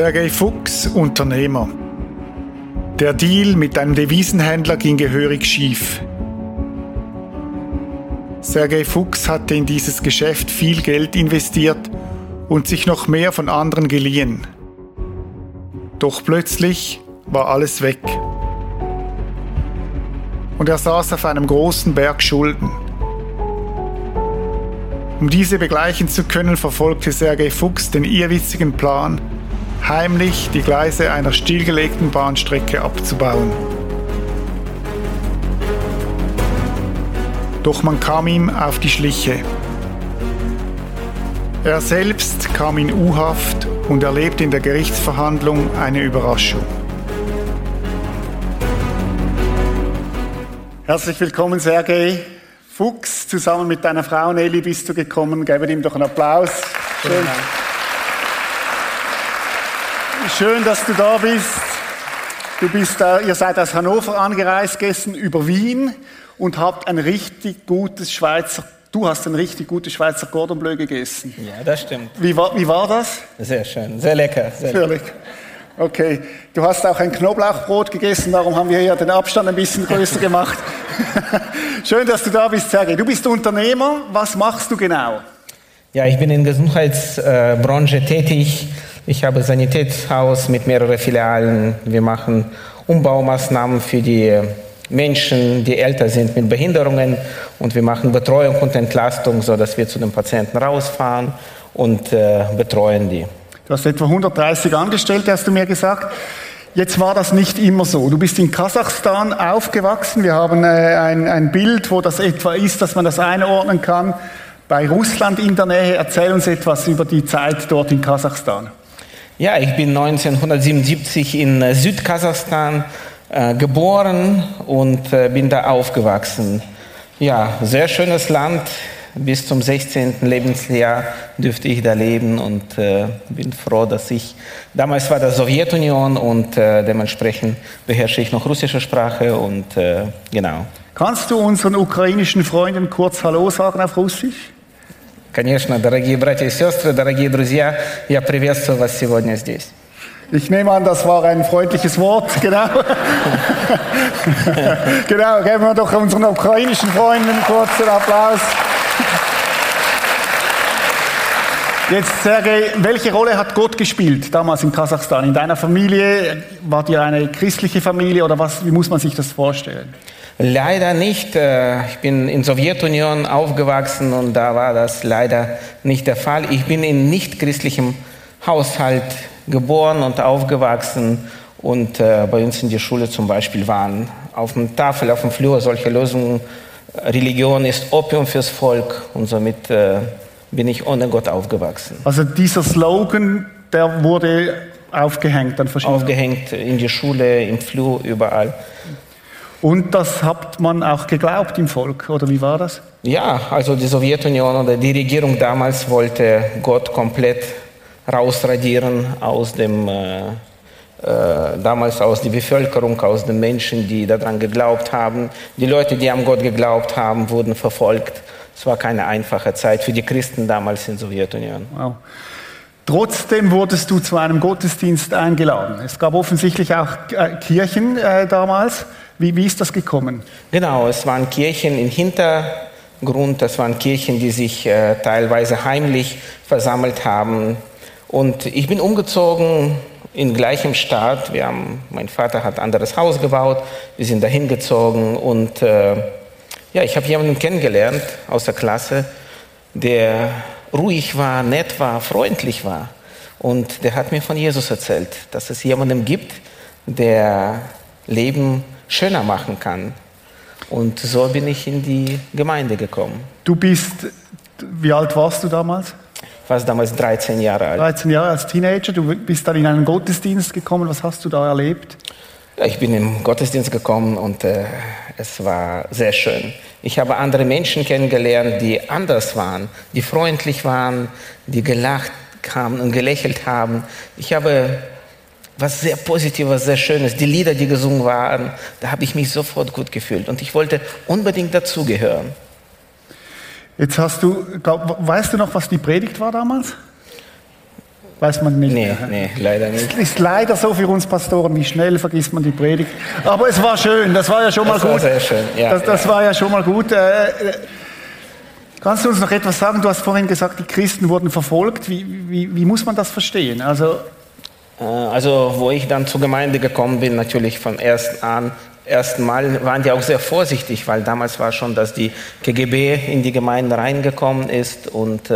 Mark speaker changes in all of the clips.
Speaker 1: Sergei Fuchs, Unternehmer. Der Deal mit einem Devisenhändler ging gehörig schief. Sergei Fuchs hatte in dieses Geschäft viel Geld investiert und sich noch mehr von anderen geliehen. Doch plötzlich war alles weg. Und er saß auf einem großen Berg Schulden. Um diese begleichen zu können, verfolgte Sergei Fuchs den irrwitzigen Plan, heimlich die Gleise einer stillgelegten Bahnstrecke abzubauen. Doch man kam ihm auf die Schliche. Er selbst kam in U-Haft und erlebte in der Gerichtsverhandlung eine Überraschung. Herzlich willkommen, Sergei Fuchs. Zusammen mit deiner Frau Nelly bist du gekommen. Geben ihm doch einen Applaus. Schön. Schön, dass du da bist. Du bist, ihr seid aus Hannover angereist gestern über Wien und habt ein richtig gutes Schweizer, du hast ein richtig gutes Schweizer Cordon Bleu gegessen.
Speaker 2: Ja, das stimmt.
Speaker 1: Wie war, wie war das?
Speaker 2: Sehr schön, sehr lecker.
Speaker 1: Sehr, sehr lecker. Okay, du hast auch ein Knoblauchbrot gegessen, darum haben wir hier den Abstand ein bisschen größer gemacht. Schön, dass du da bist, Sergej. Du bist Unternehmer. Was machst du genau?
Speaker 2: Ja, ich bin in der Gesundheitsbranche tätig. Ich habe Sanitätshaus mit mehreren Filialen. Wir machen Umbaumaßnahmen für die Menschen, die älter sind mit Behinderungen und wir machen Betreuung und Entlastung, sodass wir zu den Patienten rausfahren und äh, betreuen die.
Speaker 1: Du hast etwa 130 Angestellte, hast du mir gesagt. Jetzt war das nicht immer so. Du bist in Kasachstan aufgewachsen. Wir haben äh, ein, ein Bild, wo das etwa ist, dass man das einordnen kann. Bei Russland in der Nähe. Erzähl uns etwas über die Zeit dort in Kasachstan.
Speaker 2: Ja, ich bin 1977 in äh, Südkasachstan äh, geboren und äh, bin da aufgewachsen. Ja, sehr schönes Land. Bis zum 16. Lebensjahr dürfte ich da leben und äh, bin froh, dass ich, damals war das Sowjetunion und äh, dementsprechend beherrsche ich noch russische Sprache und äh, genau.
Speaker 1: Kannst du unseren ukrainischen Freunden kurz Hallo sagen auf Russisch?
Speaker 2: Конечно, дорогие братья и сестры, дорогие друзья, я приветствую вас сегодня здесь.
Speaker 1: Ich nehme an, das war ein freundliches Wort, genau. genau, geben wir doch unseren ukrainischen Freunden einen kurzen Applaus. Jetzt, Sergej, welche Rolle hat Gott gespielt damals in Kasachstan? In deiner Familie? Wart ihr eine christliche Familie oder was, wie muss man sich das vorstellen?
Speaker 2: Leider nicht. Äh, ich bin in Sowjetunion aufgewachsen und da war das leider nicht der Fall. Ich bin in nicht christlichem Haushalt geboren und aufgewachsen und äh, bei uns in der Schule zum Beispiel waren auf dem Tafel, auf dem Flur solche Lösungen. Religion ist Opium fürs Volk und somit äh, bin ich ohne Gott aufgewachsen.
Speaker 1: Also dieser Slogan, der wurde aufgehängt an verschiedenen
Speaker 2: Aufgehängt in die Schule, im Flur, überall.
Speaker 1: Und das hat man auch geglaubt im Volk, oder wie war das?
Speaker 2: Ja, also die Sowjetunion oder die Regierung damals wollte Gott komplett rausradieren aus dem, äh, äh, damals aus der Bevölkerung, aus den Menschen, die daran geglaubt haben. Die Leute, die an Gott geglaubt haben, wurden verfolgt. Es war keine einfache Zeit für die Christen damals in der Sowjetunion. Wow.
Speaker 1: Trotzdem wurdest du zu einem Gottesdienst eingeladen. Es gab offensichtlich auch äh, Kirchen äh, damals. Wie, wie ist das gekommen?
Speaker 2: Genau, es waren Kirchen im Hintergrund, das waren Kirchen, die sich äh, teilweise heimlich versammelt haben. Und ich bin umgezogen in gleichem Staat. Wir haben, mein Vater hat ein anderes Haus gebaut, wir sind dahin gezogen und äh, ja, ich habe jemanden kennengelernt aus der Klasse, der ruhig war, nett war, freundlich war. Und der hat mir von Jesus erzählt, dass es jemanden gibt, der Leben schöner machen kann. Und so bin ich in die Gemeinde gekommen.
Speaker 1: Du bist, wie alt warst du damals?
Speaker 2: Ich war damals 13 Jahre alt.
Speaker 1: 13 Jahre als Teenager, du bist dann in einen Gottesdienst gekommen. Was hast du da erlebt?
Speaker 2: Ich bin im Gottesdienst gekommen und äh, es war sehr schön. Ich habe andere Menschen kennengelernt, die anders waren, die freundlich waren, die gelacht haben und gelächelt haben. Ich habe was sehr Positives, sehr Schönes. Die Lieder, die gesungen waren, da habe ich mich sofort gut gefühlt und ich wollte unbedingt dazugehören.
Speaker 1: Jetzt hast du, weißt du noch, was die Predigt war damals? Weiß man nicht
Speaker 2: Nee, nee, leider nicht.
Speaker 1: Ist leider so für uns Pastoren, wie schnell vergisst man die Predigt. Aber es war schön, das war ja schon
Speaker 2: Das
Speaker 1: mal gut.
Speaker 2: sehr schön, ja,
Speaker 1: das das
Speaker 2: ja.
Speaker 1: war ja schon mal gut. Äh, äh, Kannst du uns noch etwas sagen? Du hast vorhin gesagt, die Christen wurden verfolgt. Wie, wie, wie muss man das verstehen? Also,
Speaker 2: Äh, Also, wo ich dann zur Gemeinde gekommen bin, natürlich vom ersten an, ersten Mal waren die auch sehr vorsichtig, weil damals war schon, dass die KGB in die Gemeinde reingekommen ist und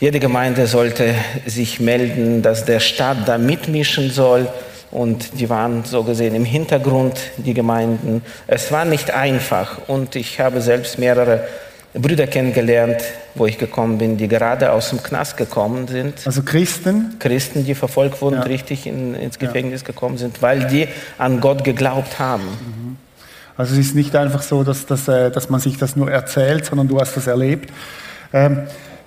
Speaker 2: jede Gemeinde sollte sich melden, dass der Staat da mitmischen soll. Und die waren so gesehen im Hintergrund, die Gemeinden. Es war nicht einfach. Und ich habe selbst mehrere Brüder kennengelernt, wo ich gekommen bin, die gerade aus dem Knast gekommen sind.
Speaker 1: also Christen,
Speaker 2: Christen, die verfolgt wurden,
Speaker 1: Ja.
Speaker 2: richtig in, ins Gefängnis gekommen sind, weil die an Gott geglaubt haben.
Speaker 1: Also es ist nicht einfach so, dass, dass, äh, dass man sich das nur erzählt, sondern du hast das erlebt. Ähm,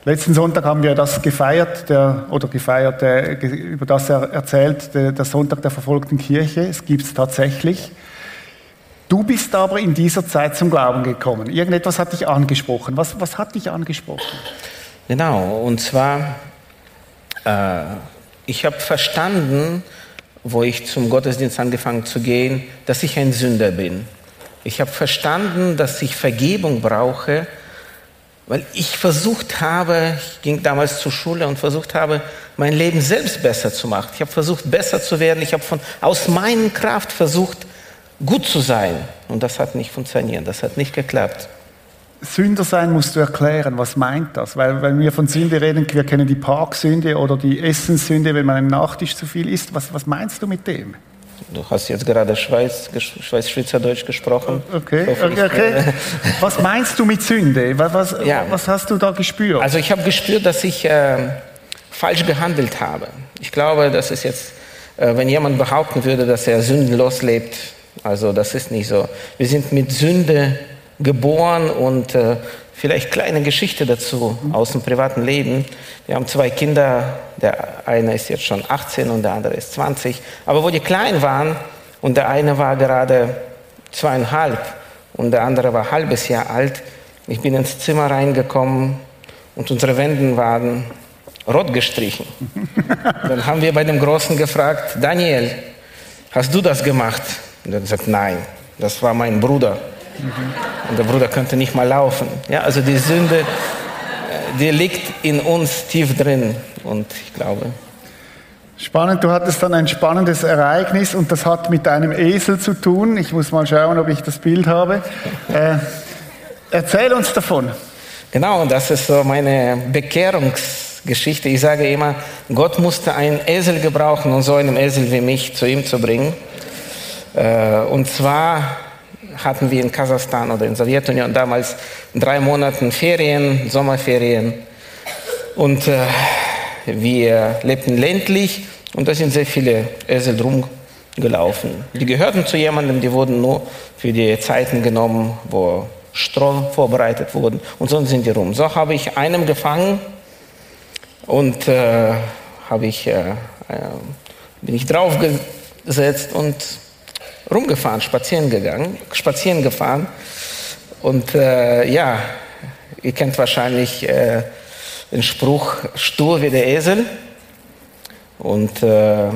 Speaker 1: letzten Sonntag haben wir das gefeiert, der, oder gefeiert, ge- über das er erzählt, der, der Sonntag der verfolgten Kirche. Es gibt es tatsächlich. Du bist aber in dieser Zeit zum Glauben gekommen. Irgendetwas hat dich angesprochen. Was, was hat dich angesprochen?
Speaker 2: Genau, und zwar, äh, ich habe verstanden, wo ich zum Gottesdienst angefangen zu gehen, dass ich ein Sünder bin. Ich habe verstanden, dass ich Vergebung brauche, weil ich versucht habe, ich ging damals zur Schule und versucht habe, mein Leben selbst besser zu machen. Ich habe versucht, besser zu werden. Ich habe von aus meiner Kraft versucht, gut zu sein. Und das hat nicht funktioniert. Das hat nicht geklappt.
Speaker 1: Sünder sein musst du erklären. Was meint das? Weil, wenn wir von Sünde reden, wir kennen die Parksünde oder die Essenssünde, wenn man im Nachtisch zu viel isst. Was, was meinst du mit dem?
Speaker 2: Du hast jetzt gerade Schweiz, Schweiz-Schweizerdeutsch gesprochen.
Speaker 1: Okay, okay, okay. Was meinst du mit Sünde? Was, was,
Speaker 2: Ja.
Speaker 1: was hast du da gespürt?
Speaker 2: Also ich habe gespürt, dass ich äh, falsch gehandelt habe. Ich glaube, das ist jetzt, äh, wenn jemand behaupten würde, dass er sündenlos lebt, also das ist nicht so. Wir sind mit Sünde geboren und äh, vielleicht kleine Geschichte dazu aus dem privaten Leben. Wir haben zwei Kinder, der eine ist jetzt schon 18 und der andere ist 20. Aber wo die klein waren und der eine war gerade zweieinhalb und der andere war ein halbes Jahr alt, ich bin ins Zimmer reingekommen und unsere Wände waren rot gestrichen. Dann haben wir bei dem Großen gefragt, Daniel, hast du das gemacht? Und er hat gesagt, nein, das war mein Bruder. Und der Bruder könnte nicht mal laufen. Ja, also die Sünde, äh, die liegt in uns tief drin. Und ich glaube,
Speaker 1: Spannend, du hattest dann ein spannendes Ereignis und das hat mit einem Esel zu tun. Ich muss mal schauen, ob ich das Bild habe. Äh, erzähl uns davon.
Speaker 2: Genau, das ist so meine Bekehrungsgeschichte. Ich sage immer, Gott musste einen Esel gebrauchen, um so einen Esel wie mich zu ihm zu bringen. Äh, Und zwar hatten wir in Kasachstan oder in Sowjetunion damals drei Monate Ferien, Sommerferien. Und äh, wir lebten ländlich und da sind sehr viele Esel rumgelaufen. Die gehörten zu jemandem, die wurden nur für die Zeiten genommen, wo Stroh vorbereitet wurden und sonst sind die rum. So habe ich einen gefangen und äh, habe ich, äh, äh, bin ich draufgesetzt und rumgefahren, spazieren gegangen, spazieren gefahren. Und äh, ja, ihr kennt wahrscheinlich äh, den Spruch stur wie der Esel. Und äh,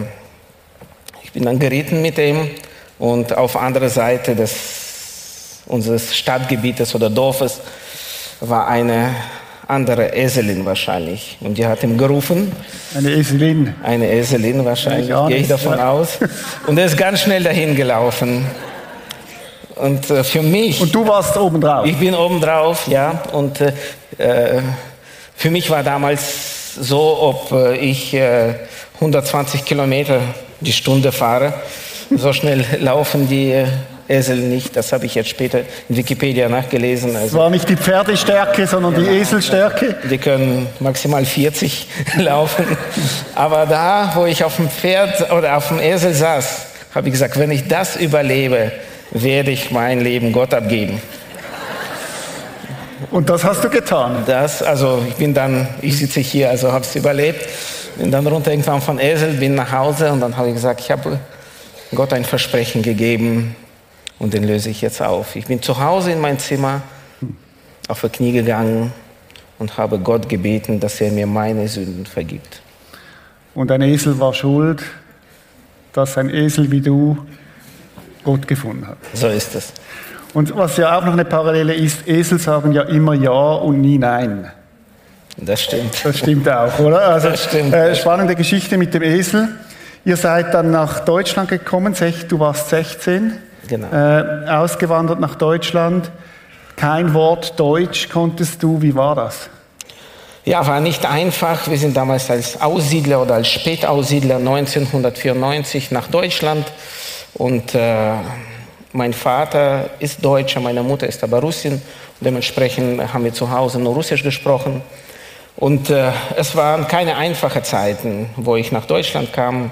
Speaker 2: ich bin dann geritten mit ihm. Und auf andere Seite des unseres Stadtgebietes oder Dorfes war eine andere Eselin wahrscheinlich. Und die hat ihm gerufen,
Speaker 1: Eine Eselin.
Speaker 2: eine Eselin wahrscheinlich,
Speaker 1: Ja,
Speaker 2: gehe ich davon
Speaker 1: ja.
Speaker 2: aus. Und er ist ganz schnell dahin gelaufen. Und äh, für mich,
Speaker 1: Und du warst oben drauf.
Speaker 2: ich bin oben drauf, ja. Und äh, äh, für mich war damals so, ob äh, ich äh, 120 Kilometer die Stunde fahre. So schnell laufen die äh, Esel nicht. Das habe ich jetzt später in Wikipedia nachgelesen.
Speaker 1: Es
Speaker 2: Also
Speaker 1: war nicht die Pferdestärke, sondern die Eselstärke.
Speaker 2: die können maximal 40 laufen. Aber da, wo ich auf dem Pferd oder auf dem Esel saß, habe ich gesagt, wenn ich das überlebe, werde ich mein Leben Gott abgeben.
Speaker 1: Und das hast du getan.
Speaker 2: Das, also ich bin dann, ich sitze hier, also habe es überlebt, bin dann runter irgendwann von Esel, bin nach Hause und dann habe ich gesagt, ich habe Gott ein Versprechen gegeben und den löse ich jetzt auf. Ich bin zu Hause in mein Zimmer auf die Knie gegangen und habe Gott gebeten, dass er mir meine Sünden vergibt.
Speaker 1: und ein Esel war schuld, dass ein Esel wie du Gott gefunden hat.
Speaker 2: So ist es.
Speaker 1: Und was ja auch noch eine Parallele ist, Esel sagen ja immer Ja und nie Nein.
Speaker 2: Das stimmt.
Speaker 1: Das stimmt auch, oder? Also,
Speaker 2: Das stimmt.
Speaker 1: Äh, spannende Geschichte mit dem Esel. Ihr seid dann nach Deutschland gekommen, du warst 16,
Speaker 2: Genau.
Speaker 1: äh, ausgewandert nach Deutschland. Kein Wort Deutsch konntest du, wie war das?
Speaker 2: Ja, war nicht einfach. Wir sind damals als Aussiedler oder als Spätaussiedler 1994 nach Deutschland und äh, mein Vater ist Deutscher, meine Mutter ist aber Russin. Dementsprechend haben wir zu Hause nur Russisch gesprochen. Und äh, es waren keine einfachen Zeiten, wo ich nach Deutschland kam.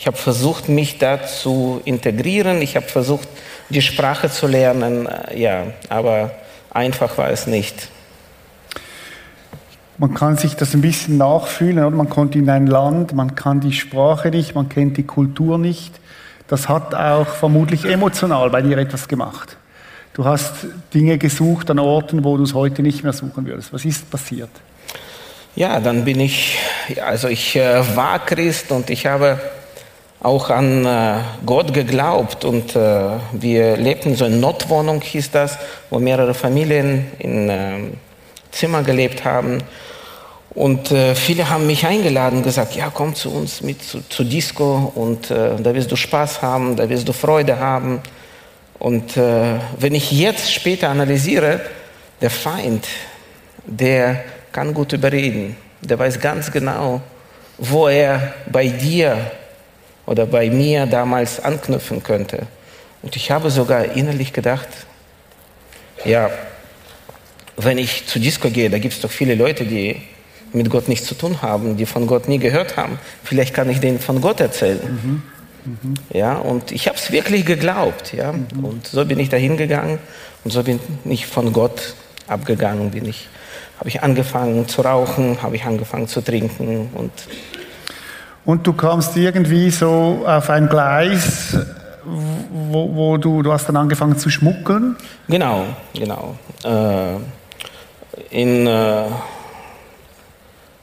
Speaker 2: Ich habe versucht, mich da zu integrieren. Ich habe versucht, die Sprache zu lernen. Äh, Ja, aber einfach war es nicht.
Speaker 1: Man kann sich das ein bisschen nachfühlen, oder? man kommt in ein Land, man kann die Sprache nicht, man kennt die Kultur nicht. Das hat auch vermutlich emotional bei dir etwas gemacht. Du hast Dinge gesucht an Orten, wo du es heute nicht mehr suchen würdest. Was ist passiert?
Speaker 2: Ja, dann bin ich, also ich äh, war Christ und ich habe auch an äh, Gott geglaubt und äh, wir lebten so in Notwohnung, hieß das, wo mehrere Familien in ähm, Zimmer gelebt haben. Und äh, viele haben mich eingeladen und gesagt, ja, komm zu uns mit zu, zu Disco und da wirst du Spaß haben, da wirst du Freude haben. Und wenn ich jetzt später analysiere, der Feind, der kann gut überreden. Der weiß ganz genau, wo er bei dir oder bei mir damals anknüpfen könnte. Und ich habe sogar innerlich gedacht, ja, wenn ich zu Disco gehe, da gibt es doch viele Leute, die mit Gott nichts zu tun haben, die von Gott nie gehört haben. Vielleicht kann ich denen von Gott erzählen. Ja, und ich habe es wirklich geglaubt. Ja? Und so bin ich da hingegangen und so bin ich von Gott abgegangen. Bin ich, habe ich angefangen zu rauchen, habe ich angefangen zu trinken und
Speaker 1: Und du kamst irgendwie so auf ein Gleis, wo, wo du, du hast dann angefangen zu schmuggeln.
Speaker 2: Genau, genau. Äh, in äh, äh,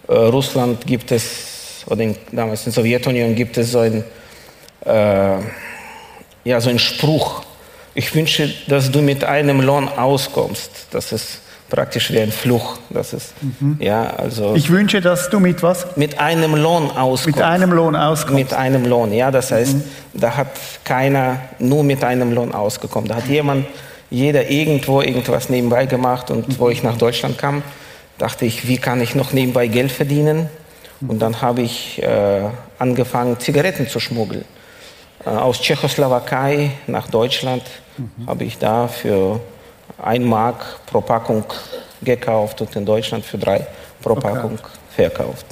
Speaker 2: Russland gibt es, oder in, damals in der Sowjetunion gibt es so ein, äh, ja, so einen Spruch. Ich wünsche, dass du mit einem Lohn auskommst. Das ist praktisch wie ein Fluch. Das ist, ja, also
Speaker 1: Ich wünsche, dass du mit was?
Speaker 2: mit einem Lohn auskommst.
Speaker 1: Mit einem Lohn auskommst.
Speaker 2: Mit einem Lohn, ja. Das heißt, da hat keiner nur mit einem Lohn ausgekommen. Da hat jemand, jeder irgendwo irgendwas nebenbei gemacht. Und wo ich nach Deutschland kam, dachte ich, wie kann ich noch nebenbei Geld verdienen? Und dann habe ich äh, angefangen, Zigaretten zu schmuggeln. Äh, aus Tschechoslowakei nach Deutschland habe ich da für ein Mark pro Packung gekauft und in Deutschland für drei pro Packung verkauft.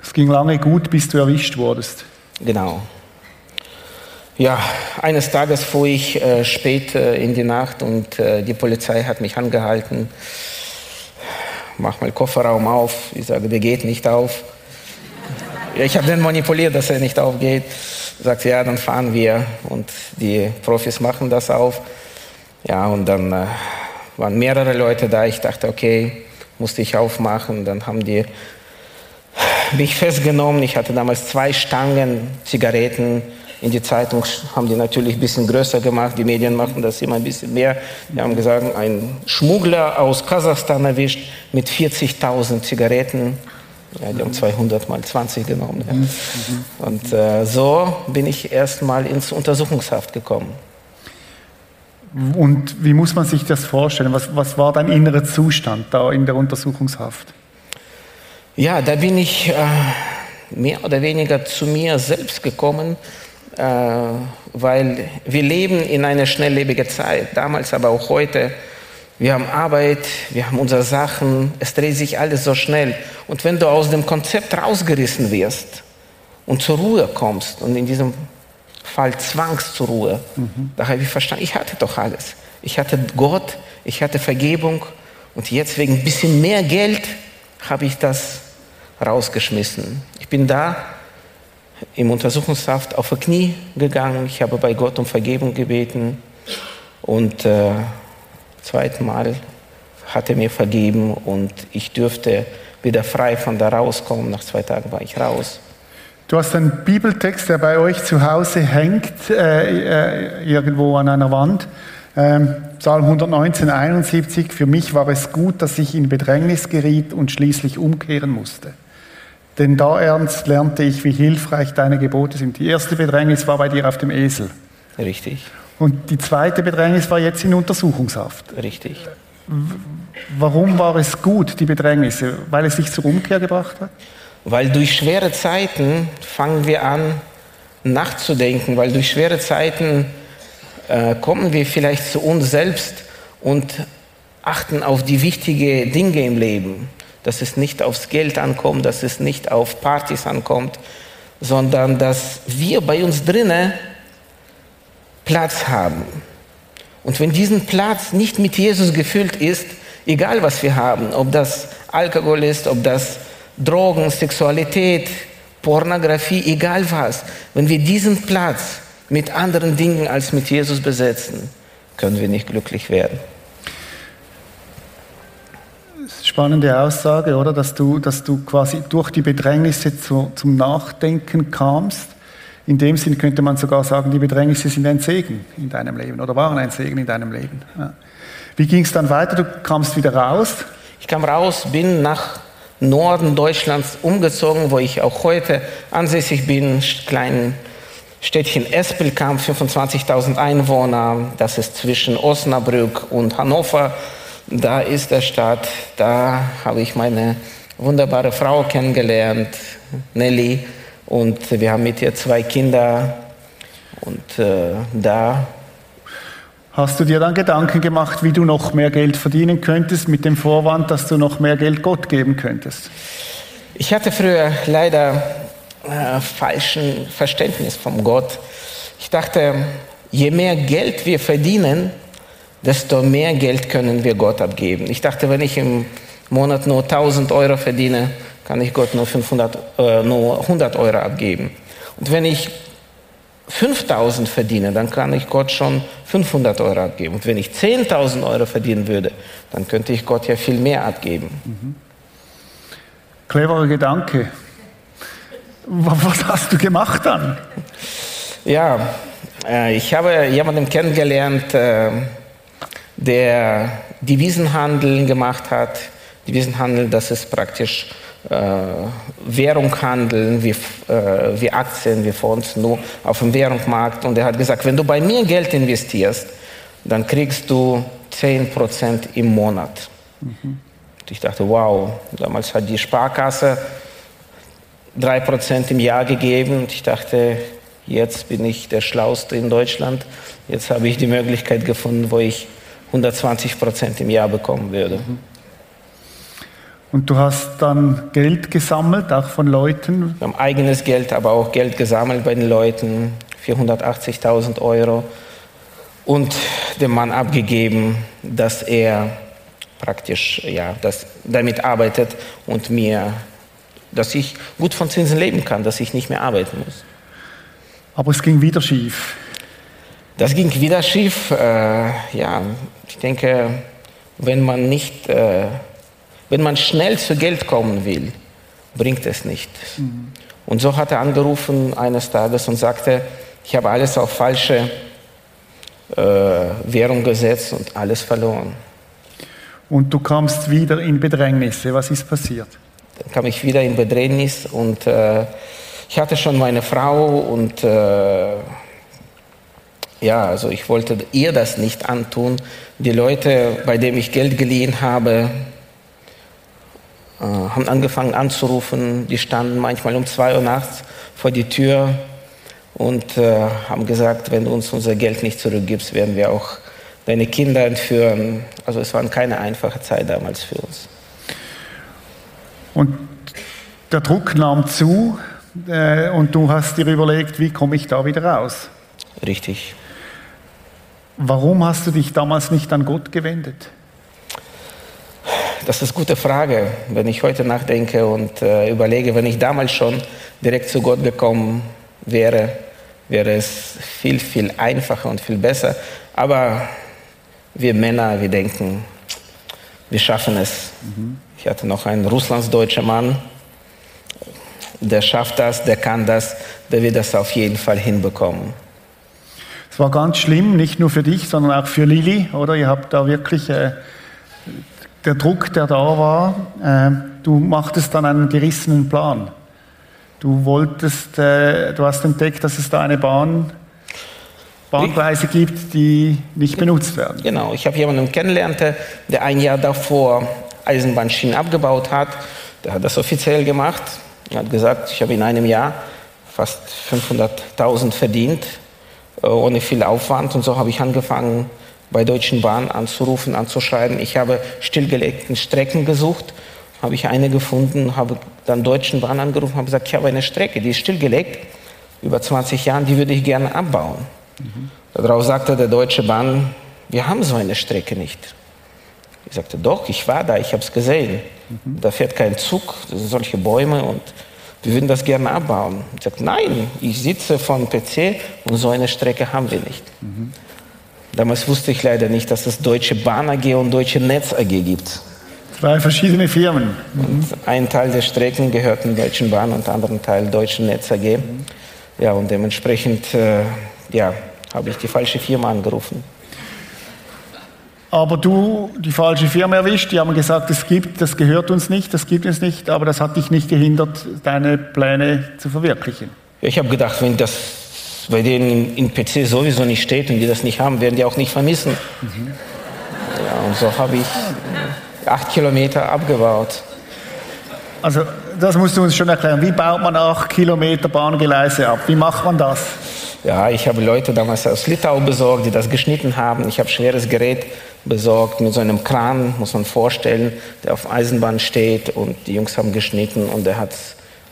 Speaker 1: Das ging lange gut, bis du erwischt wurdest.
Speaker 2: Genau. Ja, eines Tages fuhr ich äh, spät äh, in die Nacht und äh, die Polizei hat mich angehalten. Mach mal Kofferraum auf. Ich sage, der geht nicht auf. Ich habe den manipuliert, dass er nicht aufgeht. Sagt, ja, dann fahren wir. Und die Profis machen das auf. Ja, und dann äh, waren mehrere Leute da. Ich dachte, okay, musste ich aufmachen. Dann haben die mich festgenommen. Ich hatte damals zwei Stangen Zigaretten. In die Zeitung haben die natürlich ein bisschen größer gemacht. Die Medien machen das immer ein bisschen mehr. Die haben gesagt, ein Schmuggler aus Kasachstan erwischt mit 40.000 Zigaretten. Ja, die haben 200 mal 20 genommen. Ja. Und äh, so bin ich erst mal ins Untersuchungshaft gekommen.
Speaker 1: Und wie muss man sich das vorstellen? Was, was war dein innerer Zustand da in der Untersuchungshaft?
Speaker 2: Ja, da bin ich äh, mehr oder weniger zu mir selbst gekommen, äh, weil wir leben in einer schnelllebigen Zeit, damals aber auch heute. Wir haben Arbeit, wir haben unsere Sachen, es dreht sich alles so schnell. Und wenn du aus dem Konzept rausgerissen wirst und zur Ruhe kommst und in diesem Fall zwangs zur Ruhe, da habe ich verstanden, ich hatte doch alles. Ich hatte Gott, ich hatte Vergebung und jetzt wegen ein bisschen mehr Geld habe ich das rausgeschmissen. Ich bin da im Untersuchungshaft auf die Knie gegangen. Ich habe bei Gott um Vergebung gebeten und äh, zweiten Mal hat er mir vergeben und ich dürfte wieder frei von da rauskommen. Nach zwei Tagen war ich raus.
Speaker 1: Du hast einen Bibeltext, der bei euch zu Hause hängt, äh, äh, irgendwo an einer Wand. Ähm, Psalm 119, 71. Für mich war es gut, dass ich in Bedrängnis geriet und schließlich umkehren musste. Denn da ernst lernte ich, wie hilfreich deine Gebote sind. Die erste Bedrängnis war bei dir auf dem Esel.
Speaker 2: Richtig.
Speaker 1: Und die zweite Bedrängnis war jetzt in Untersuchungshaft.
Speaker 2: Richtig.
Speaker 1: Warum war es gut, die Bedrängnisse? Weil es sich zur Umkehr gebracht hat?
Speaker 2: Weil durch schwere Zeiten fangen wir an nachzudenken, weil durch schwere Zeiten äh, kommen wir vielleicht zu uns selbst und achten auf die wichtigen Dinge im Leben. Dass es nicht aufs Geld ankommt, dass es nicht auf Partys ankommt, sondern dass wir bei uns drinnen Platz haben. Und wenn diesen Platz nicht mit Jesus gefüllt ist, egal was wir haben, ob das Alkohol ist, ob das Drogen, Sexualität, Pornografie, egal was, wenn wir diesen Platz mit anderen Dingen als mit Jesus besetzen, können wir nicht glücklich werden.
Speaker 1: Spannende Aussage, oder? Dass du, dass du quasi durch die Bedrängnisse zu, zum Nachdenken kamst. In dem Sinn könnte man sogar sagen, die Bedrängnisse sind ein Segen in deinem Leben oder waren ein Segen in deinem Leben. Ja. Wie ging es dann weiter? Du kamst wieder raus?
Speaker 2: Ich kam raus, bin nach Norden Deutschlands umgezogen, wo ich auch heute ansässig bin, kleinen Städtchen Espelkamp, 25.000 Einwohner, das ist zwischen Osnabrück und Hannover. Da ist der Stadt, da habe ich meine wunderbare Frau kennengelernt, Nelly, und wir haben mit ihr zwei Kinder. Und äh, da
Speaker 1: Hast du dir dann Gedanken gemacht, wie du noch mehr Geld verdienen könntest, mit dem Vorwand, dass du noch mehr Geld Gott geben könntest?
Speaker 2: Ich hatte früher leider äh, falschen Verständnis vom Gott. Ich dachte, je mehr Geld wir verdienen, desto mehr Geld können wir Gott abgeben. Ich dachte, wenn ich im Monat nur 1000 Euro verdiene, kann ich Gott nur, 500, äh, nur 100 Euro abgeben. Und wenn ich 5000 verdiene, dann kann ich Gott schon 500 Euro abgeben. Und wenn ich 10.000 Euro verdienen würde, dann könnte ich Gott ja viel mehr abgeben. Mhm.
Speaker 1: Cleverer Gedanke. Was hast du gemacht dann?
Speaker 2: Ja, äh, ich habe jemanden kennengelernt, äh, der Devisenhandel gemacht hat. Devisenhandel, das ist praktisch Währung handeln, wie, wie Aktien, wie Fonds, nur auf dem Währungsmarkt. Und er hat gesagt, wenn du bei mir Geld investierst, dann kriegst du 10% im Monat. Mhm. Ich dachte, wow, damals hat die Sparkasse drei Prozent im Jahr gegeben und ich dachte, jetzt bin ich der Schlauste in Deutschland. Jetzt habe ich die Möglichkeit gefunden, wo ich 120 Prozent im Jahr bekommen würde.
Speaker 1: Und du hast dann Geld gesammelt, auch von Leuten?
Speaker 2: Wir haben eigenes Geld, aber auch Geld gesammelt bei den Leuten, 480.000 Euro. Und dem Mann abgegeben, dass er praktisch ja, das, damit arbeitet und mir dass ich gut von Zinsen leben kann, dass ich nicht mehr arbeiten muss.
Speaker 1: Aber es ging wieder schief.
Speaker 2: Das ging wieder schief. Äh, ja, ich denke, wenn man nicht, äh, wenn man schnell zu Geld kommen will, bringt es nicht. Mhm. Und so hat er angerufen eines Tages und sagte, ich habe alles auf falsche äh, Währung gesetzt und alles verloren.
Speaker 1: Und du kamst wieder in Bedrängnisse. Was ist passiert?
Speaker 2: Dann kam ich wieder in Bedrängnis und äh, ich hatte schon meine Frau und äh, ja, also ich wollte ihr das nicht antun. Die Leute, bei denen ich Geld geliehen habe, äh, haben angefangen anzurufen. Die standen manchmal um zwei Uhr nachts vor die Tür und äh, haben gesagt, wenn du uns unser Geld nicht zurückgibst, werden wir auch deine Kinder entführen. Also es war keine einfache Zeit damals für uns.
Speaker 1: Und der Druck nahm zu äh, und du hast dir überlegt, wie komme ich da wieder raus?
Speaker 2: Richtig.
Speaker 1: Warum hast du dich damals nicht an Gott gewendet?
Speaker 2: Das ist eine gute Frage. Wenn ich heute nachdenke und äh, überlege, wenn ich damals schon direkt zu Gott gekommen wäre, wäre es viel, viel einfacher und viel besser. Aber wir Männer, wir denken, wir schaffen es. Mhm. Ich hatte noch einen russlandsdeutschen Mann, der schafft das, der kann das, der wird das auf jeden Fall hinbekommen.
Speaker 1: Es war ganz schlimm, nicht nur für dich, sondern auch für Lilly, oder? Ihr habt da wirklich äh, der Druck, der da war. Äh, du machtest dann einen gerissenen Plan. Du wolltest, äh, du hast entdeckt, dass es da eine Bahn, Bahngleise gibt, die nicht benutzt werden.
Speaker 2: Genau, ich habe jemanden kennengelernt, der ein Jahr davor Eisenbahnschienen abgebaut hat. Der hat das offiziell gemacht. Er hat gesagt, ich habe in einem Jahr fast 500.000 verdient, äh, ohne viel Aufwand. Und so habe ich angefangen, bei Deutschen Bahn anzurufen, anzuschreiben. Ich habe stillgelegten Strecken gesucht, habe ich eine gefunden, habe dann Deutschen Bahn angerufen, habe gesagt, ich habe eine Strecke, die ist stillgelegt, über 20 Jahre, die würde ich gerne abbauen. Mhm. Darauf sagte der Deutsche Bahn, wir haben so eine Strecke nicht. Ich sagte, doch, ich war da, ich habe es gesehen. Mhm. Da fährt kein Zug, das sind solche Bäume und wir würden das gerne abbauen. Ich sagte, nein, ich sitze vom PC und so eine Strecke haben wir nicht. Mhm. Damals wusste ich leider nicht, dass es Deutsche Bahn AG und Deutsche Netz AG gibt.
Speaker 1: Zwei verschiedene Firmen.
Speaker 2: Mhm. Ein Teil der Strecken gehört der Deutschen Bahn und der andere Teil Deutschen Netz AG. Mhm. Ja, und dementsprechend äh, ja, habe ich die falsche Firma angerufen
Speaker 1: aber du die falsche Firma erwischt. Die haben gesagt, es gibt, das gehört uns nicht, das gibt es nicht, aber das hat dich nicht gehindert, deine Pläne zu verwirklichen.
Speaker 2: Ich habe gedacht, wenn das bei denen in PC sowieso nicht steht und die das nicht haben, werden die auch nicht vermissen. Mhm. Ja, und so habe ich acht Kilometer abgebaut.
Speaker 1: Also das musst du uns schon erklären. Wie baut man acht Kilometer Bahngeleise ab? Wie macht man das?
Speaker 2: Ja, ich habe Leute damals aus Litau besorgt, die das geschnitten haben. Ich habe schweres Gerät besorgt mit so einem Kran, muss man vorstellen, der auf Eisenbahn steht und die Jungs haben geschnitten und der hat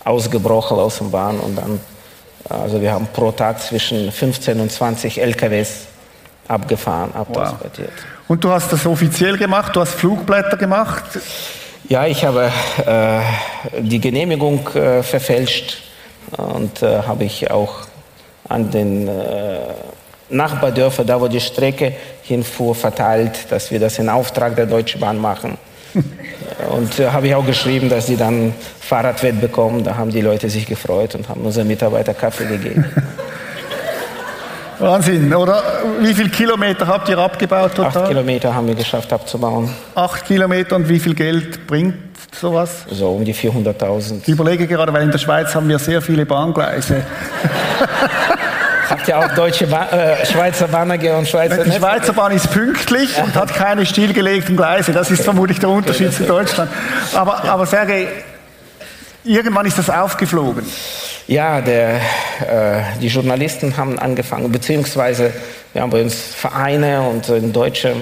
Speaker 2: ausgebrochen aus dem Bahn und dann, also wir haben pro Tag zwischen 15 und 20 LKWs abgefahren, abtransportiert.
Speaker 1: Wow. Und du hast das offiziell gemacht, du hast Flugblätter gemacht?
Speaker 2: Ja, ich habe äh, die Genehmigung äh, verfälscht und äh, habe ich auch an den äh, Nachbardörfer, da wo die Strecke hinfuhr, verteilt, dass wir das in Auftrag der Deutschen Bahn machen. Und äh, habe ich auch geschrieben, dass sie dann Fahrradwett bekommen. Da haben die Leute sich gefreut und haben unseren Mitarbeiter Kaffee gegeben.
Speaker 1: Wahnsinn, oder? Wie viele Kilometer habt ihr abgebaut
Speaker 2: total? Acht Kilometer haben wir geschafft abzubauen.
Speaker 1: Acht Kilometer und wie viel Geld bringt sowas?
Speaker 2: So um die 400.000.
Speaker 1: Ich überlege gerade, weil in der Schweiz haben wir sehr viele Bahngleise.
Speaker 2: Habt ihr auch deutsche ba äh, Schweizer Bahn und Schweizer
Speaker 1: Die Schweizer Bahn ist pünktlich und hat keine stillgelegten Gleise. Das ist vermutlich der Unterschied zu Deutschland. Aber, aber Sergej, irgendwann ist das aufgeflogen.
Speaker 2: Ja, der, äh, die Journalisten haben angefangen, beziehungsweise wir haben bei uns Vereine und ein deutscher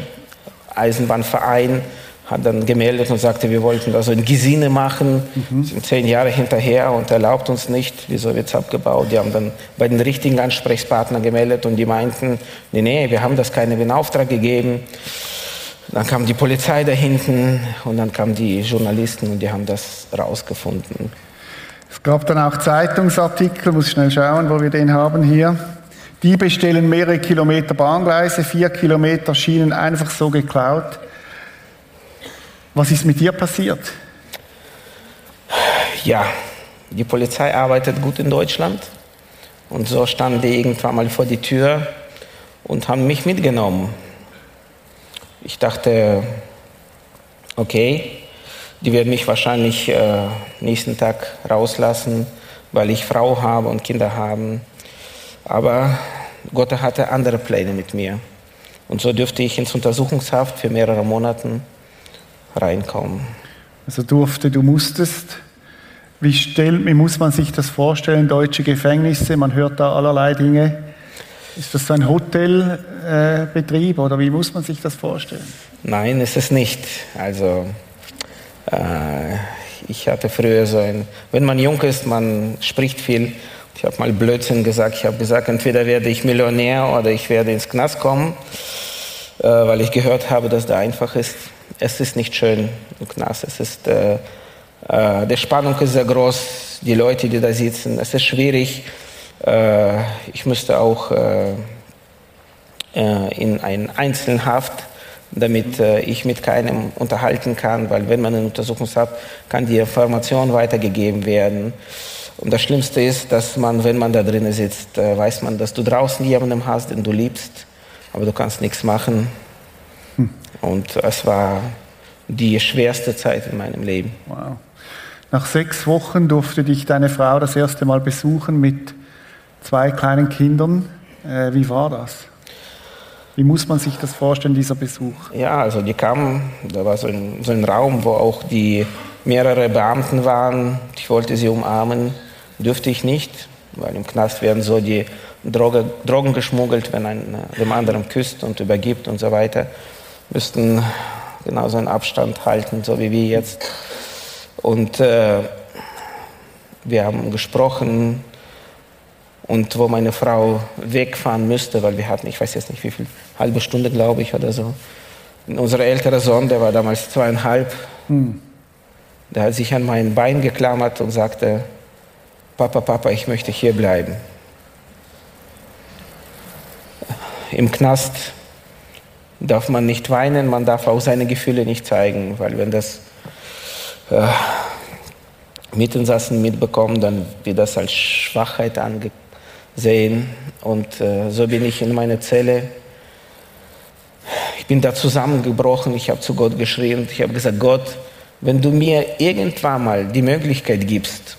Speaker 2: Eisenbahnverein hat dann gemeldet und sagte, wir wollten da so ein Gesine machen, mhm. sind zehn Jahre hinterher und erlaubt uns nicht, wieso wird es abgebaut? Die haben dann bei den richtigen Ansprechpartnern gemeldet und die meinten, nee, nee, wir haben das keinen in Auftrag gegeben. Dann kam die Polizei da hinten und dann kamen die Journalisten und die haben das rausgefunden.
Speaker 1: Es gab dann auch Zeitungsartikel, muss schnell schauen, wo wir den haben hier. Die bestellen mehrere Kilometer Bahngleise, vier Kilometer Schienen einfach so geklaut. Was ist mit dir passiert?
Speaker 2: Ja, die Polizei arbeitet gut in Deutschland. Und so standen die irgendwann mal vor die Tür und haben mich mitgenommen. Ich dachte, okay, die werden mich wahrscheinlich äh, nächsten Tag rauslassen, weil ich Frau habe und Kinder habe. Aber Gott hatte andere Pläne mit mir. Und so dürfte ich ins Untersuchungshaft für mehrere Monate reinkommen.
Speaker 1: Also durfte, du musstest. Wie, stell, wie muss man sich das vorstellen, deutsche Gefängnisse? Man hört da allerlei Dinge. Ist das so ein Hotelbetrieb äh, oder wie muss man sich das vorstellen?
Speaker 2: Nein, ist es nicht. Also äh, ich hatte früher so ein, wenn man jung ist, man spricht viel. Ich habe mal Blödsinn gesagt. Ich habe gesagt, entweder werde ich Millionär oder ich werde ins Knast kommen, äh, weil ich gehört habe, dass da einfach ist es ist nicht schön im Knast. Es ist, äh, äh, die Spannung ist sehr groß, die Leute, die da sitzen. Es ist schwierig. Äh, ich müsste auch äh, äh, in einen Einzelhaft damit äh, ich mit keinem unterhalten kann, weil wenn man eine Untersuchung hat, kann die Information weitergegeben werden. Und das Schlimmste ist, dass man, wenn man da drinnen sitzt, weiß man, dass du draußen jemanden hast, den du liebst, aber du kannst nichts machen. Hm. Und es war die schwerste Zeit in meinem Leben.
Speaker 1: Wow. Nach sechs Wochen durfte dich deine Frau das erste Mal besuchen mit zwei kleinen Kindern. Äh, wie war das? Wie muss man sich das vorstellen, dieser Besuch?
Speaker 2: Ja, also die kamen, da war so ein, so ein Raum, wo auch die mehrere Beamten waren. Ich wollte sie umarmen, dürfte ich nicht, weil im Knast werden so die Droge, Drogen geschmuggelt, wenn ein dem anderen küsst und übergibt und so weiter. Müssten genauso einen Abstand halten, so wie wir jetzt. Und äh, wir haben gesprochen, und wo meine Frau wegfahren müsste, weil wir hatten, ich weiß jetzt nicht wie viel, halbe Stunde glaube ich oder so. Und unser älterer Sohn, der war damals zweieinhalb, hm. der hat sich an mein Bein geklammert und sagte, Papa, Papa, ich möchte hier bleiben. Im Knast darf man nicht weinen, man darf auch seine Gefühle nicht zeigen, weil wenn das äh, Mitinsassen mitbekommen, dann wird das als Schwachheit angezeigt sehen. Und äh, so bin ich in meine Zelle. Ich bin da zusammengebrochen, ich habe zu Gott geschrien, ich habe gesagt, Gott, wenn du mir irgendwann mal die Möglichkeit gibst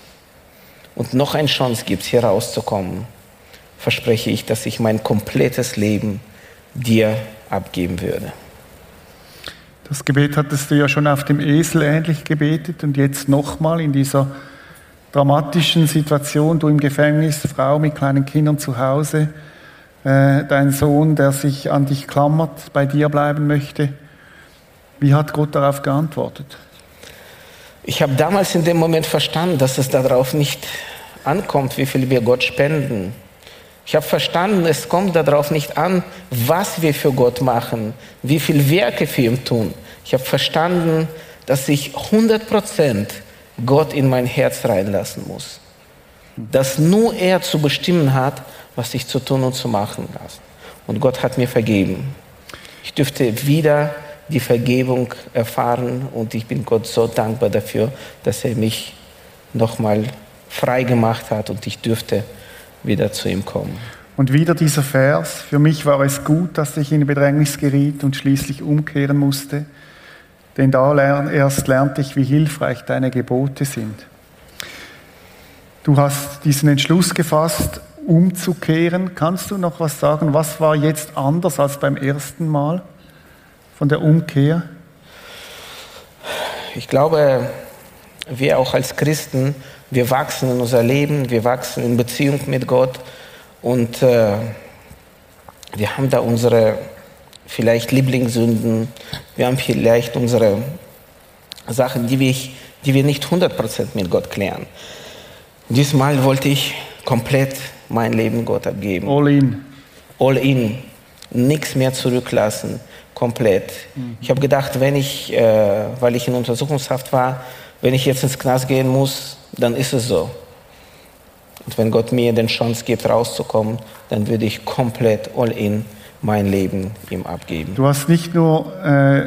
Speaker 2: und noch eine Chance gibst, hier rauszukommen, verspreche ich, dass ich mein komplettes Leben dir abgeben würde.
Speaker 1: Das Gebet hattest du ja schon auf dem Esel ähnlich gebetet und jetzt nochmal in dieser dramatischen Situation, du im Gefängnis, Frau mit kleinen Kindern zu Hause, äh, dein Sohn, der sich an dich klammert, bei dir bleiben möchte. Wie hat Gott darauf geantwortet?
Speaker 2: Ich habe damals in dem Moment verstanden, dass es darauf nicht ankommt, wie viel wir Gott spenden. Ich habe verstanden, es kommt darauf nicht an, was wir für Gott machen, wie viel Werke für ihn tun. Ich habe verstanden, dass ich 100 Prozent Gott in mein Herz reinlassen muss. Dass nur er zu bestimmen hat, was ich zu tun und zu machen habe. Und Gott hat mir vergeben. Ich dürfte wieder die Vergebung erfahren und ich bin Gott so dankbar dafür, dass er mich nochmal frei gemacht hat und ich dürfte wieder zu ihm kommen.
Speaker 1: Und wieder dieser Vers, für mich war es gut, dass ich in Bedrängnis geriet und schließlich umkehren musste denn da lern, erst lernte ich, wie hilfreich deine Gebote sind. Du hast diesen Entschluss gefasst, umzukehren. Kannst du noch was sagen? Was war jetzt anders als beim ersten Mal von der Umkehr?
Speaker 2: Ich glaube, wir auch als Christen, wir wachsen in unser Leben, wir wachsen in Beziehung mit Gott und äh, wir haben da unsere vielleicht Lieblingssünden, wir haben vielleicht unsere Sachen, die wir, die wir nicht 100% mit Gott klären. Diesmal wollte ich komplett mein Leben Gott abgeben.
Speaker 1: All in.
Speaker 2: All in. Nichts mehr zurücklassen. Komplett. Mhm. Ich habe gedacht, wenn ich, äh, weil ich in Untersuchungshaft war, wenn ich jetzt ins Knast gehen muss, dann ist es so. Und wenn Gott mir den Chance gibt, rauszukommen, dann würde ich komplett all in mein Leben ihm abgeben.
Speaker 1: Du hast nicht nur äh,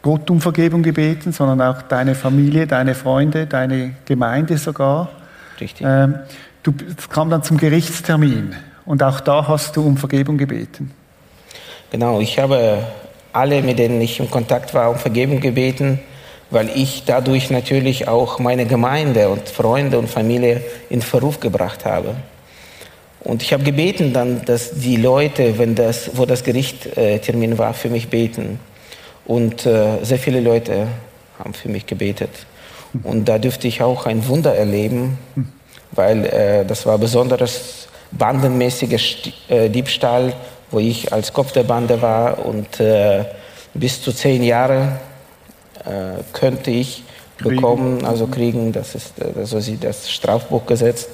Speaker 1: Gott um Vergebung gebeten, sondern auch deine Familie, deine Freunde, deine Gemeinde sogar.
Speaker 2: Richtig.
Speaker 1: Ähm, du, es kam dann zum Gerichtstermin und auch da hast du um Vergebung gebeten.
Speaker 2: Genau, ich habe alle, mit denen ich in Kontakt war, um Vergebung gebeten, weil ich dadurch natürlich auch meine Gemeinde und Freunde und Familie in Verruf gebracht habe. Und ich habe gebeten dann, dass die Leute, wenn das, wo das Gerichttermin äh, war, für mich beten. Und äh, sehr viele Leute haben für mich gebetet. Und da dürfte ich auch ein Wunder erleben, weil äh, das war besonderes bandenmäßiger äh, Diebstahl, wo ich als Kopf der Bande war und äh, bis zu zehn Jahre äh, könnte ich bekommen, also kriegen, das ist, so sieht das Strafbuch gesetzt.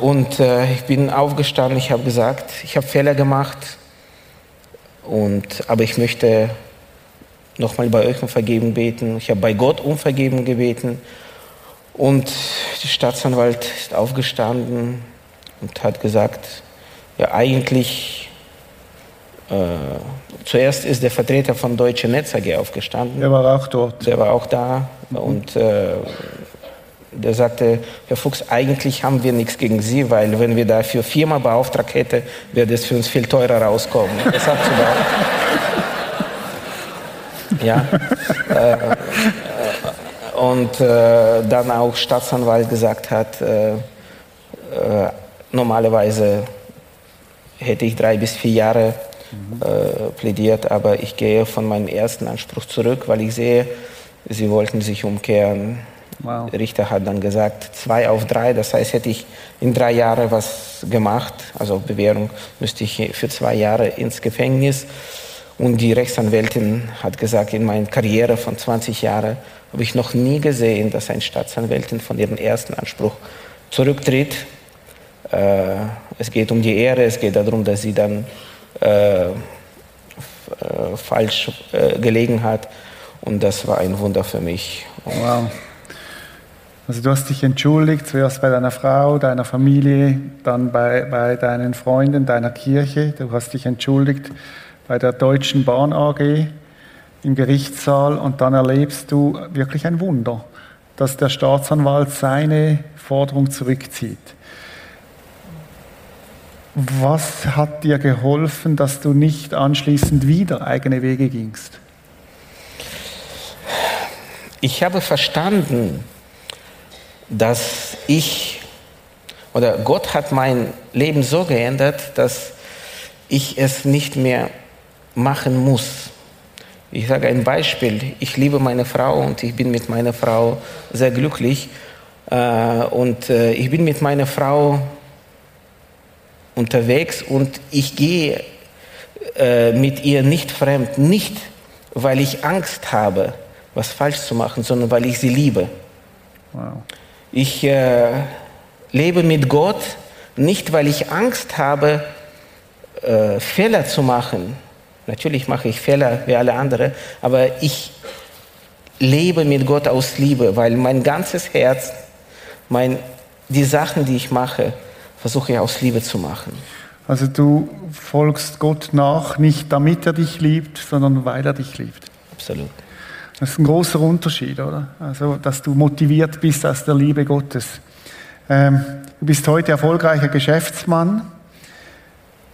Speaker 2: Und äh, ich bin aufgestanden, ich habe gesagt, ich habe Fehler gemacht, und, aber ich möchte nochmal bei euch um Vergebung beten. Ich habe bei Gott um Vergebung gebeten. Und der Staatsanwalt ist aufgestanden und hat gesagt, ja eigentlich Äh, zuerst ist der Vertreter von Deutsche Netz AG aufgestanden.
Speaker 1: Der war auch dort.
Speaker 2: Der war auch da und äh, der sagte, Herr Fuchs, eigentlich haben wir nichts gegen Sie, weil wenn wir dafür Firma beauftragt hätten, würde es für uns viel teurer rauskommen. Das hat ja. Äh, äh, und äh, dann auch Staatsanwalt gesagt hat, äh, äh, normalerweise hätte ich drei bis vier Jahre mhm. plädiert, aber ich gehe von meinem ersten Anspruch zurück, weil ich sehe, sie wollten sich umkehren. Wow. Der Richter hat dann gesagt, zwei auf drei, das heißt, hätte ich in drei Jahren was gemacht, also Bewährung, müsste ich für zwei Jahre ins Gefängnis. Und die Rechtsanwältin hat gesagt, in meiner Karriere von 20 Jahren habe ich noch nie gesehen, dass eine Staatsanwältin von ihrem ersten Anspruch zurücktritt. Äh, es geht um die Ehre, es geht darum, dass sie dann äh, äh, falsch äh, gelegen hat. Und das war ein Wunder für mich.
Speaker 1: Wow. Also du hast dich entschuldigt, zuerst bei deiner Frau, deiner Familie, dann bei, bei deinen Freunden, deiner Kirche. Du hast dich entschuldigt bei der Deutschen Bahn AG im Gerichtssaal und dann erlebst du wirklich ein Wunder, dass der Staatsanwalt seine Forderung zurückzieht. Was hat dir geholfen, dass du nicht anschließend wieder eigene Wege gingst?
Speaker 2: Ich habe verstanden, dass ich oder Gott hat mein Leben so geändert, dass ich es nicht mehr machen muss. Ich sage ein Beispiel. Ich liebe meine Frau und ich bin mit meiner Frau sehr glücklich. Äh, und äh, ich bin mit meiner Frau unterwegs und ich gehe äh, mit ihr nicht fremd. Nicht, weil ich Angst habe, was falsch zu machen, sondern weil ich sie liebe. Wow. Ich äh, lebe mit Gott nicht, weil ich Angst habe, äh, Fehler zu machen. Natürlich mache ich Fehler wie alle anderen, aber ich lebe mit Gott aus Liebe, weil mein ganzes Herz, mein, die Sachen, die ich mache, versuche ich aus Liebe zu machen.
Speaker 1: Also du folgst Gott nach, nicht damit er dich liebt, sondern weil er dich liebt.
Speaker 2: Absolut.
Speaker 1: Das ist ein großer Unterschied, oder? Also, dass du motiviert bist aus der Liebe Gottes. Ähm, du bist heute erfolgreicher Geschäftsmann.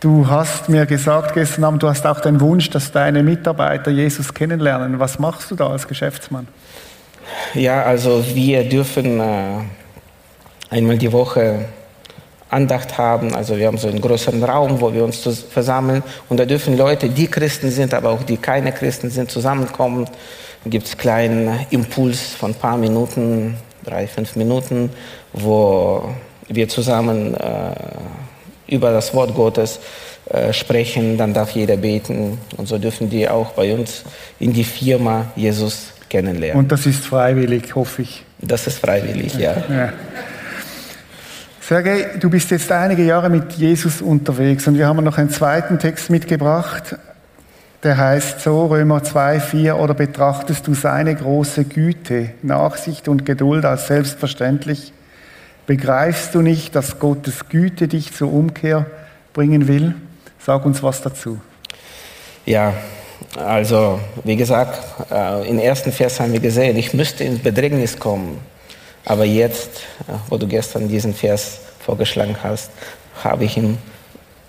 Speaker 1: Du hast mir gesagt gestern Abend, du hast auch den Wunsch, dass deine Mitarbeiter Jesus kennenlernen. Was machst du da als Geschäftsmann?
Speaker 2: Ja, also wir dürfen äh, einmal die Woche Andacht haben. Also wir haben so einen größeren Raum, wo wir uns versammeln. Und da dürfen Leute, die Christen sind, aber auch die keine Christen sind, zusammenkommen gibt es einen kleinen Impuls von ein paar Minuten, drei, fünf Minuten, wo wir zusammen äh, über das Wort Gottes äh, sprechen, dann darf jeder beten und so dürfen die auch bei uns in die Firma Jesus kennenlernen.
Speaker 1: Und das ist freiwillig, hoffe ich.
Speaker 2: Das ist freiwillig, ja. ja.
Speaker 1: Sergej, du bist jetzt einige Jahre mit Jesus unterwegs und wir haben noch einen zweiten Text mitgebracht der heißt so, Römer 2, 4, oder betrachtest du seine große Güte, Nachsicht und Geduld als selbstverständlich? Begreifst du nicht, dass Gottes Güte dich zur Umkehr bringen will? Sag uns was dazu.
Speaker 2: Ja, also wie gesagt, äh, im ersten Vers haben wir gesehen, ich müsste ins Bedrängnis kommen. Aber jetzt, äh, wo du gestern diesen Vers vorgeschlagen hast, habe ich ihn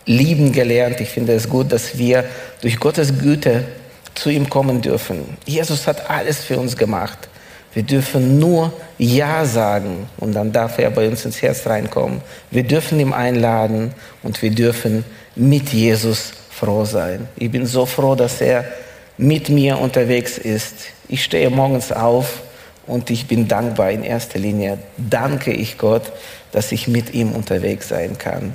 Speaker 2: lieben gelernt. Ich finde es gut, dass wir durch Gottes Güte zu ihm kommen dürfen. Jesus hat alles für uns gemacht. Wir dürfen nur Ja sagen und dann darf er bei uns ins Herz reinkommen. Wir dürfen ihm einladen und wir dürfen mit Jesus froh sein. Ich bin so froh, dass er mit mir unterwegs ist. Ich stehe morgens auf und ich bin dankbar in erster Linie. Danke ich Gott, dass ich mit ihm unterwegs sein kann.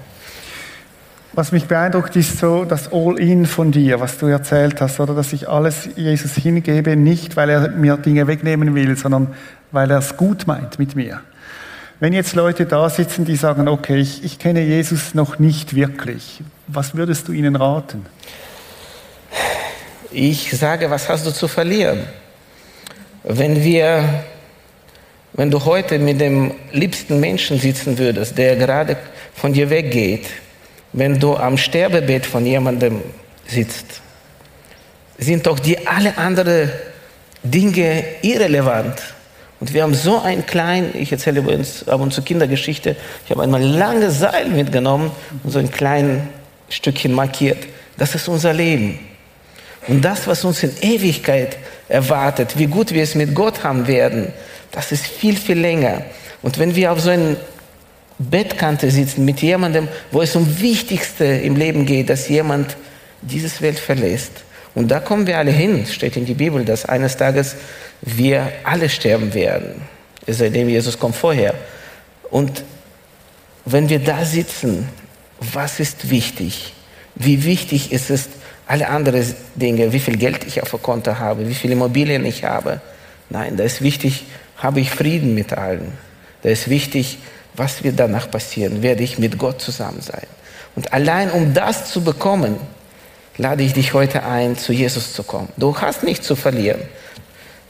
Speaker 1: Was mich beeindruckt, ist so das All-In von dir, was du erzählt hast, oder dass ich alles Jesus hingebe, nicht weil er mir Dinge wegnehmen will, sondern weil er es gut meint mit mir. Wenn jetzt Leute da sitzen, die sagen, okay, ich, ich kenne Jesus noch nicht wirklich, was würdest du ihnen raten?
Speaker 2: Ich sage, was hast du zu verlieren? Wenn wir, wenn du heute mit dem liebsten Menschen sitzen würdest, der gerade von dir weggeht, wenn du am Sterbebett von jemandem sitzt, sind doch die alle anderen Dinge irrelevant. Und wir haben so einen kleinen, ich erzähle übrigens ab und zu Kindergeschichte, ich habe einmal ein langes Seil mitgenommen und so ein kleines Stückchen markiert. Das ist unser Leben. Und das, was uns in Ewigkeit erwartet, wie gut wir es mit Gott haben werden, das ist viel, viel länger. Und wenn wir auf so einer Bettkante sitzen mit jemandem, wo es um Wichtigste im Leben geht, dass jemand dieses Welt verlässt, und da kommen wir alle hin, steht in die Bibel, dass eines Tages wir alle sterben werden. Es sei denn, Jesus kommt vorher. Und wenn wir da sitzen, was ist wichtig? Wie wichtig ist es, alle anderen Dinge, wie viel Geld ich auf dem Konto habe, wie viele Immobilien ich habe? Nein, da ist wichtig, habe ich Frieden mit allen. Da ist wichtig, was wird danach passieren? Werde ich mit Gott zusammen sein? Und allein um das zu bekommen, lade ich dich heute ein, zu Jesus zu kommen. Du hast nichts zu verlieren.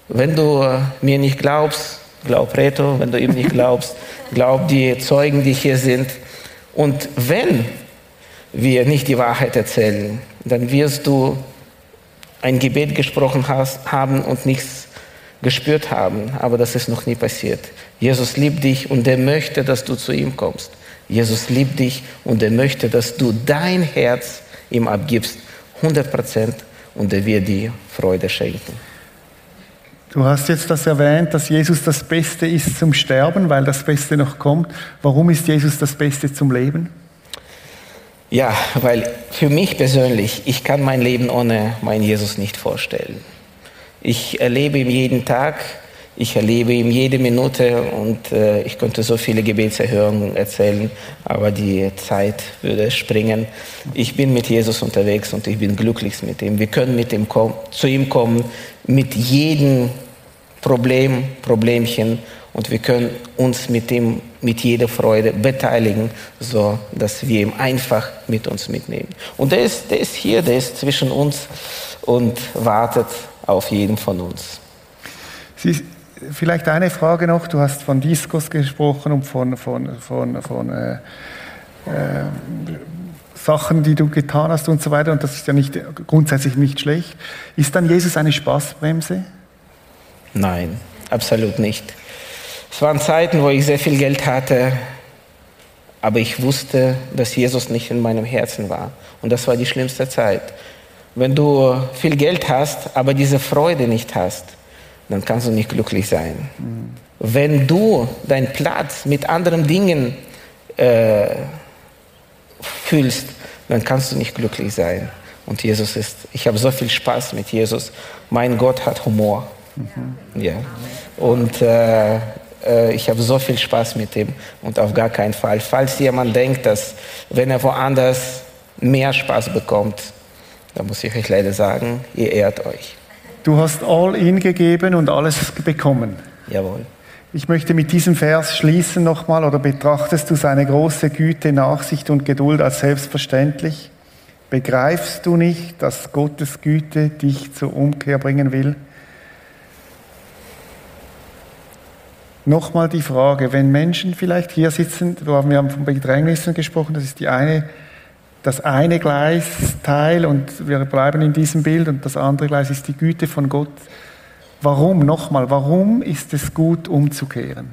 Speaker 2: Wenn du mir nicht glaubst, glaub Reto. Wenn du ihm nicht glaubst, glaub die Zeugen, die hier sind. Und wenn wir nicht die Wahrheit erzählen, dann wirst du ein Gebet gesprochen hast, haben und nichts gespürt haben. Aber das ist noch nie passiert. Jesus liebt dich und er möchte, dass du zu ihm kommst. Jesus liebt dich und er möchte, dass du dein Herz ihm abgibst 100 Prozent und er wird dir Freude schenken.
Speaker 1: Du hast jetzt das erwähnt, dass Jesus das Beste ist zum Sterben, weil das Beste noch kommt. Warum ist Jesus das Beste zum Leben?
Speaker 2: Ja, weil für mich persönlich, ich kann mein Leben ohne meinen Jesus nicht vorstellen. Ich erlebe ihn jeden Tag, ich erlebe ihn jede Minute und äh, ich könnte so viele Gebetserhörungen erzählen, aber die Zeit würde springen. Ich bin mit Jesus unterwegs und ich bin glücklich mit ihm. Wir können mit ihm zu ihm kommen mit jedem Problem, Problemchen und wir können uns mit ihm mit jeder Freude beteiligen, so dass wir ihn einfach mit uns mitnehmen. Und der ist, der ist hier, der ist zwischen uns und wartet auf jeden von uns.
Speaker 1: Sie Vielleicht eine Frage noch. Du hast von Diskos gesprochen und von, von, von, von äh, äh, Sachen, die du getan hast und so weiter. Und das ist ja nicht, grundsätzlich nicht schlecht. Ist dann Jesus eine Spaßbremse?
Speaker 2: Nein, absolut nicht. Es waren Zeiten, wo ich sehr viel Geld hatte, aber ich wusste, dass Jesus nicht in meinem Herzen war. Und das war die schlimmste Zeit. Wenn du viel Geld hast, aber diese Freude nicht hast, dann kannst du nicht glücklich sein. Mhm. Wenn du deinen Platz mit anderen Dingen äh, fühlst, dann kannst du nicht glücklich sein. Und Jesus ist, ich habe so viel Spaß mit Jesus. Mein Gott hat Humor. Mhm. Ja. Und äh, ich habe so viel Spaß mit ihm und auf gar keinen Fall. Falls jemand denkt, dass wenn er woanders mehr Spaß bekommt, dann muss ich euch leider sagen, ihr ehrt euch.
Speaker 1: Du hast all in gegeben und alles bekommen.
Speaker 2: Jawohl.
Speaker 1: Ich möchte mit diesem Vers schließen nochmal, oder betrachtest du seine große Güte, Nachsicht und Geduld als selbstverständlich? Begreifst du nicht, dass Gottes Güte dich zur Umkehr bringen will? Nochmal die Frage, wenn Menschen vielleicht hier sitzen, wir haben von Bedrängnissen gesprochen, das ist die eine das eine Gleisteil und wir bleiben in diesem Bild und das andere Gleis ist die Güte von Gott. Warum, nochmal, warum ist es gut umzukehren?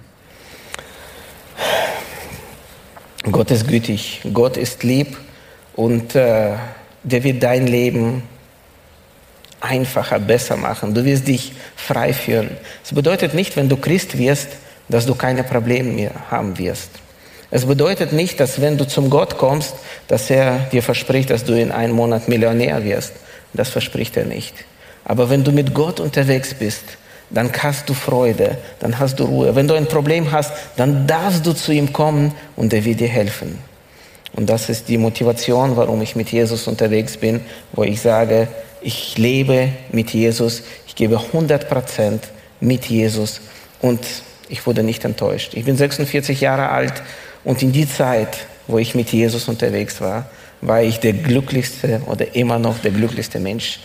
Speaker 2: Gott ist gütig, Gott ist lieb und äh, der wird dein Leben einfacher, besser machen. Du wirst dich frei führen. Es bedeutet nicht, wenn du Christ wirst, dass du keine Probleme mehr haben wirst. Es bedeutet nicht, dass wenn du zum Gott kommst, dass er dir verspricht, dass du in einem Monat Millionär wirst. Das verspricht er nicht. Aber wenn du mit Gott unterwegs bist, dann hast du Freude, dann hast du Ruhe. Wenn du ein Problem hast, dann darfst du zu ihm kommen und er wird dir helfen. Und das ist die Motivation, warum ich mit Jesus unterwegs bin, wo ich sage, ich lebe mit Jesus, ich gebe 100 Prozent mit Jesus und ich wurde nicht enttäuscht. Ich bin 46 Jahre alt und in die Zeit, wo ich mit Jesus unterwegs war, war ich der glücklichste oder immer noch der glücklichste Mensch.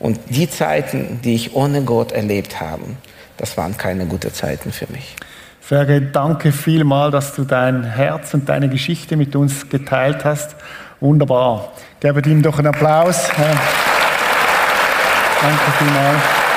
Speaker 2: Und die Zeiten, die ich ohne Gott erlebt habe, das waren keine guten Zeiten für mich.
Speaker 1: Sergej, danke vielmal, dass du dein Herz und deine Geschichte mit uns geteilt hast. Wunderbar. Gebt ihm doch einen Applaus. Danke vielmals.